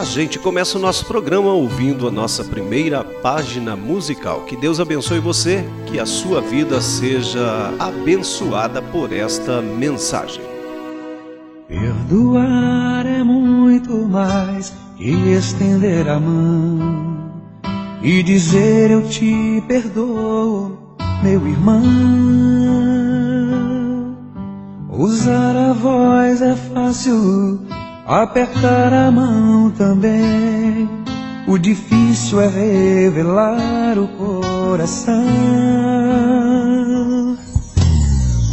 A gente começa o nosso programa ouvindo a nossa primeira página musical. Que Deus abençoe você, que a sua vida seja abençoada por esta mensagem. Perdoar é muito mais que estender a mão e dizer eu te perdoo, meu irmão. Usar a voz é fácil, apertar a mão também. O difícil é revelar o coração.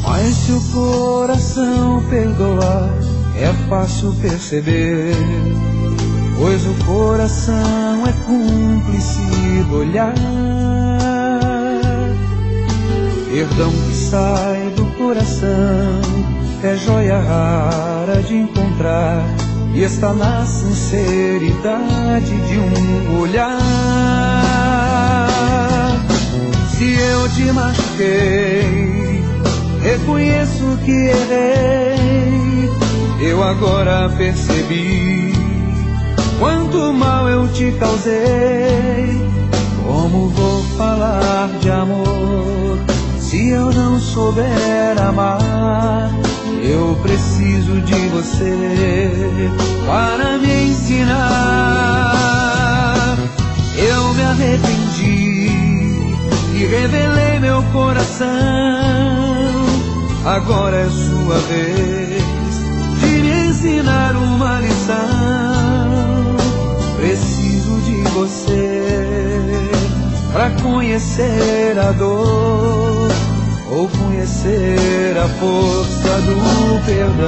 Mas se o coração perdoar, é fácil perceber, pois o coração é cúmplice do olhar. Perdão que sai do coração é joia rara de encontrar está na sinceridade de um olhar. Se eu te machuquei, reconheço que errei eu agora percebi quanto mal eu te causei. Como vou falar de amor se eu não souber amar? Eu preciso de você para me ensinar. Eu me arrependi e revelei meu coração. Agora é sua vez ensinar uma lição. Preciso de você para conhecer a dor ou conhecer a força do perdão.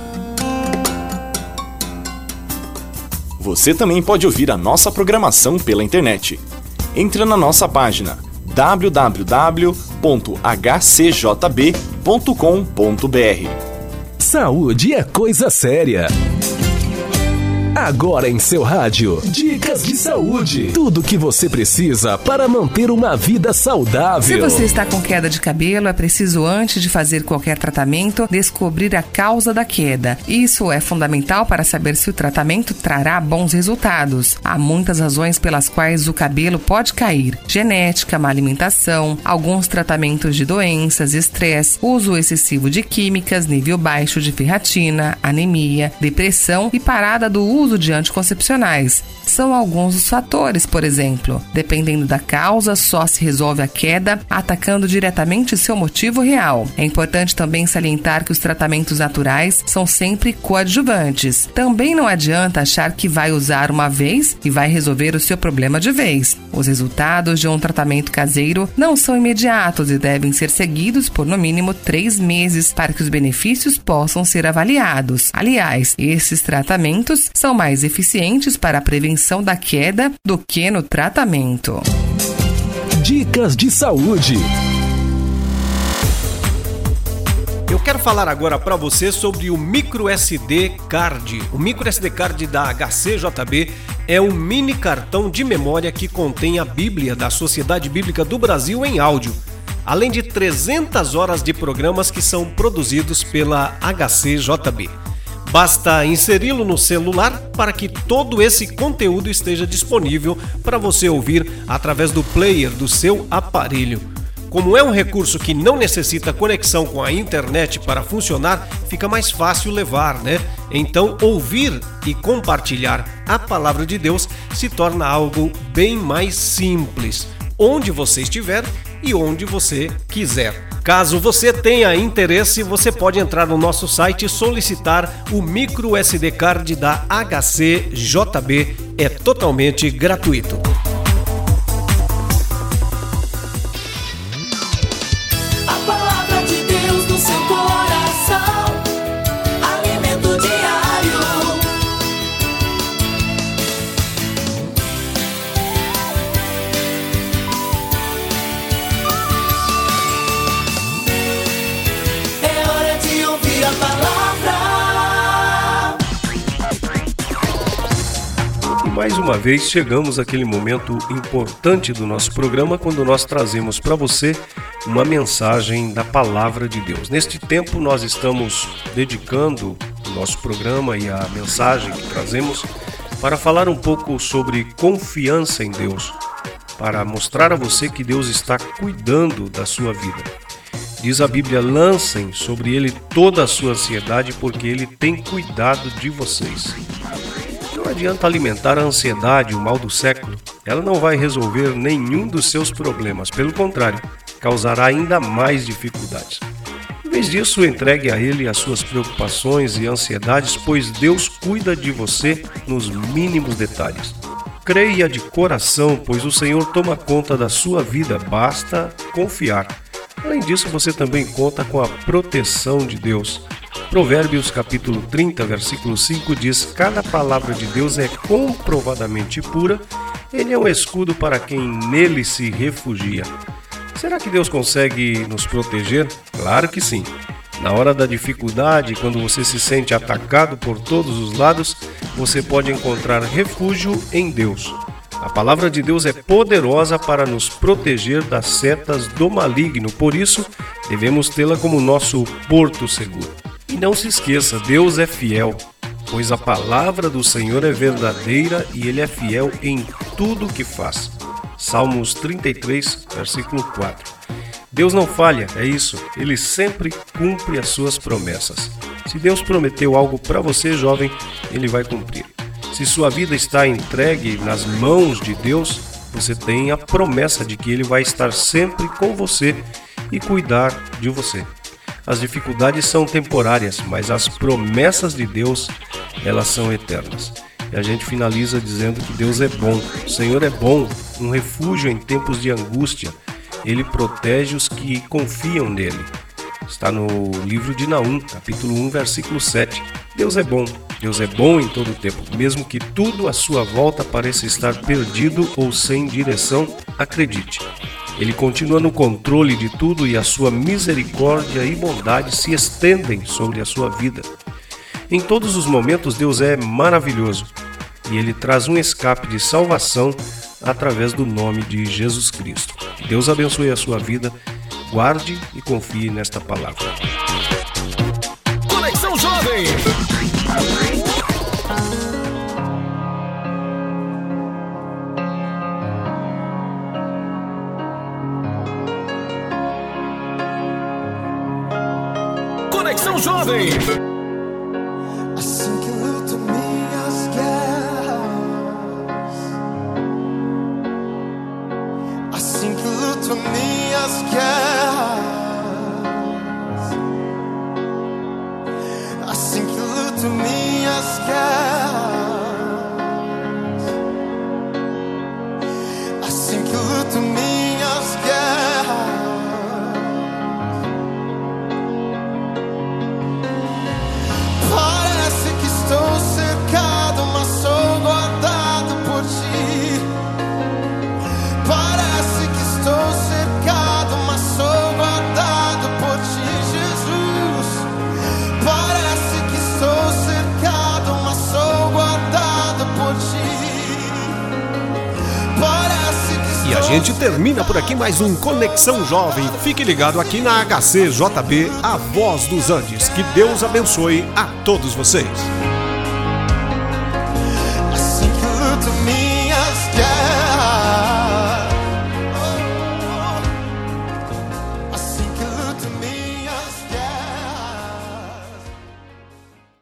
Você também pode ouvir a nossa programação pela internet. Entre na nossa página www.hcjb.com.br. Saúde é coisa séria. Agora em seu rádio, dicas de saúde. Tudo que você precisa para manter uma vida saudável. Se você está com queda de cabelo, é preciso antes de fazer qualquer tratamento descobrir a causa da queda. Isso é fundamental para saber se o tratamento trará bons resultados. Há muitas razões pelas quais o cabelo pode cair: genética, má alimentação, alguns tratamentos de doenças, estresse, uso excessivo de químicas, nível baixo de ferratina, anemia, depressão e parada do uso uso de anticoncepcionais. São alguns dos fatores, por exemplo. Dependendo da causa, só se resolve a queda atacando diretamente seu motivo real. É importante também salientar que os tratamentos naturais são sempre coadjuvantes. Também não adianta achar que vai usar uma vez e vai resolver o seu problema de vez. Os resultados de um tratamento caseiro não são imediatos e devem ser seguidos por no mínimo três meses para que os benefícios possam ser avaliados. Aliás, esses tratamentos são mais eficientes para a prevenção da queda do que no tratamento. Dicas de saúde. Eu quero falar agora para você sobre o micro SD Card. O micro SD Card da HCJB é um mini cartão de memória que contém a Bíblia da Sociedade Bíblica do Brasil em áudio, além de 300 horas de programas que são produzidos pela HCJB. Basta inseri-lo no celular para que todo esse conteúdo esteja disponível para você ouvir através do player do seu aparelho. Como é um recurso que não necessita conexão com a internet para funcionar, fica mais fácil levar, né? Então, ouvir e compartilhar a palavra de Deus se torna algo bem mais simples, onde você estiver e onde você quiser. Caso você tenha interesse, você pode entrar no nosso site e solicitar o micro SD card da HCJB. É totalmente gratuito. Mais uma vez chegamos àquele momento importante do nosso programa quando nós trazemos para você uma mensagem da palavra de Deus. Neste tempo nós estamos dedicando o nosso programa e a mensagem que trazemos para falar um pouco sobre confiança em Deus, para mostrar a você que Deus está cuidando da sua vida. Diz a Bíblia: lancem sobre ele toda a sua ansiedade, porque ele tem cuidado de vocês. Não adianta alimentar a ansiedade, o mal do século. Ela não vai resolver nenhum dos seus problemas, pelo contrário, causará ainda mais dificuldades. Em vez disso, entregue a Ele as suas preocupações e ansiedades, pois Deus cuida de você nos mínimos detalhes. Creia de coração, pois o Senhor toma conta da sua vida, basta confiar. Além disso, você também conta com a proteção de Deus. Provérbios capítulo 30, versículo 5 diz: Cada palavra de Deus é comprovadamente pura, ele é um escudo para quem nele se refugia. Será que Deus consegue nos proteger? Claro que sim. Na hora da dificuldade, quando você se sente atacado por todos os lados, você pode encontrar refúgio em Deus. A palavra de Deus é poderosa para nos proteger das setas do maligno, por isso devemos tê-la como nosso porto seguro. E não se esqueça, Deus é fiel, pois a palavra do Senhor é verdadeira e ele é fiel em tudo o que faz. Salmos 33, versículo 4. Deus não falha, é isso, ele sempre cumpre as suas promessas. Se Deus prometeu algo para você, jovem, ele vai cumprir. Se sua vida está entregue nas mãos de Deus, você tem a promessa de que ele vai estar sempre com você e cuidar de você. As dificuldades são temporárias, mas as promessas de Deus, elas são eternas. E a gente finaliza dizendo que Deus é bom, o Senhor é bom, um refúgio em tempos de angústia. Ele protege os que confiam nele. Está no livro de Naum, capítulo 1, versículo 7. Deus é bom, Deus é bom em todo o tempo, mesmo que tudo à sua volta pareça estar perdido ou sem direção, acredite. Ele continua no controle de tudo e a sua misericórdia e bondade se estendem sobre a sua vida. Em todos os momentos, Deus é maravilhoso e ele traz um escape de salvação através do nome de Jesus Cristo. Deus abençoe a sua vida, guarde e confie nesta palavra. Conexão Jovem. Conexão gente termina por aqui mais um Conexão Jovem. Fique ligado aqui na HCJB, a voz dos Andes. Que Deus abençoe a todos vocês.